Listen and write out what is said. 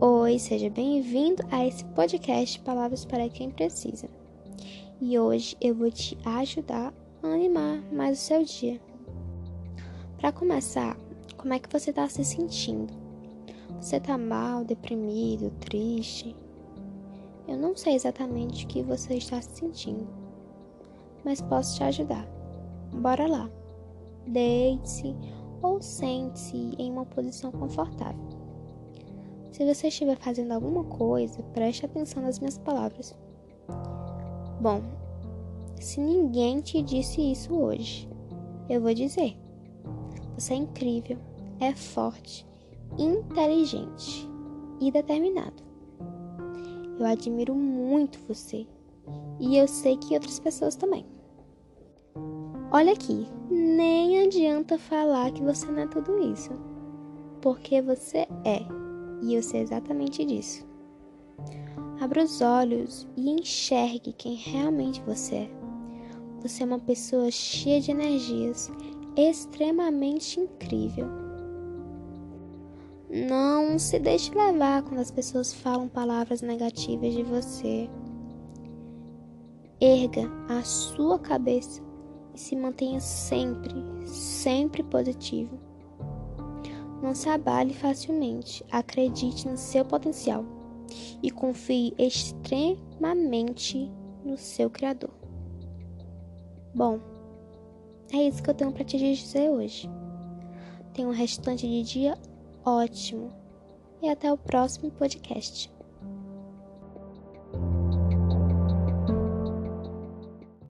Oi, seja bem-vindo a esse podcast Palavras para quem precisa. E hoje eu vou te ajudar a animar mais o seu dia. Para começar, como é que você está se sentindo? Você está mal, deprimido, triste? Eu não sei exatamente o que você está se sentindo, mas posso te ajudar. Bora lá. Deite-se ou sente-se em uma posição confortável. Se você estiver fazendo alguma coisa, preste atenção nas minhas palavras. Bom, se ninguém te disse isso hoje, eu vou dizer. Você é incrível, é forte, inteligente e determinado. Eu admiro muito você e eu sei que outras pessoas também. Olha aqui, nem adianta falar que você não é tudo isso, porque você é e eu sei exatamente disso. Abra os olhos e enxergue quem realmente você é. Você é uma pessoa cheia de energias, extremamente incrível. Não se deixe levar quando as pessoas falam palavras negativas de você. Erga a sua cabeça e se mantenha sempre, sempre positivo. Não se abale facilmente, acredite no seu potencial e confie extremamente no seu Criador. Bom, é isso que eu tenho para te dizer hoje. Tenha um restante de dia ótimo e até o próximo podcast.